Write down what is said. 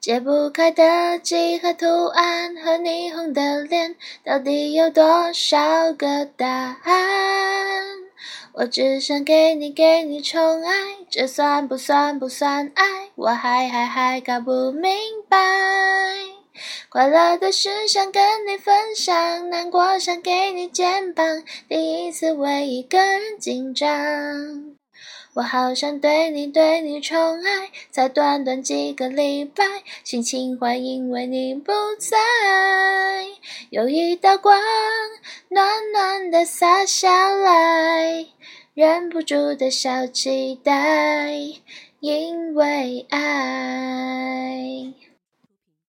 解不开的几何图案和霓虹的脸，到底有多少个答案？我只想给你给你宠爱，这算不算不算爱？我还还还搞不明白。快乐的事想跟你分享，难过想给你肩膀，第一次为一个人紧张。我好想对你对你宠爱，才短短几个礼拜，心情坏因为你不在。有一道光暖暖的洒下来，忍不住的小期待，因为爱。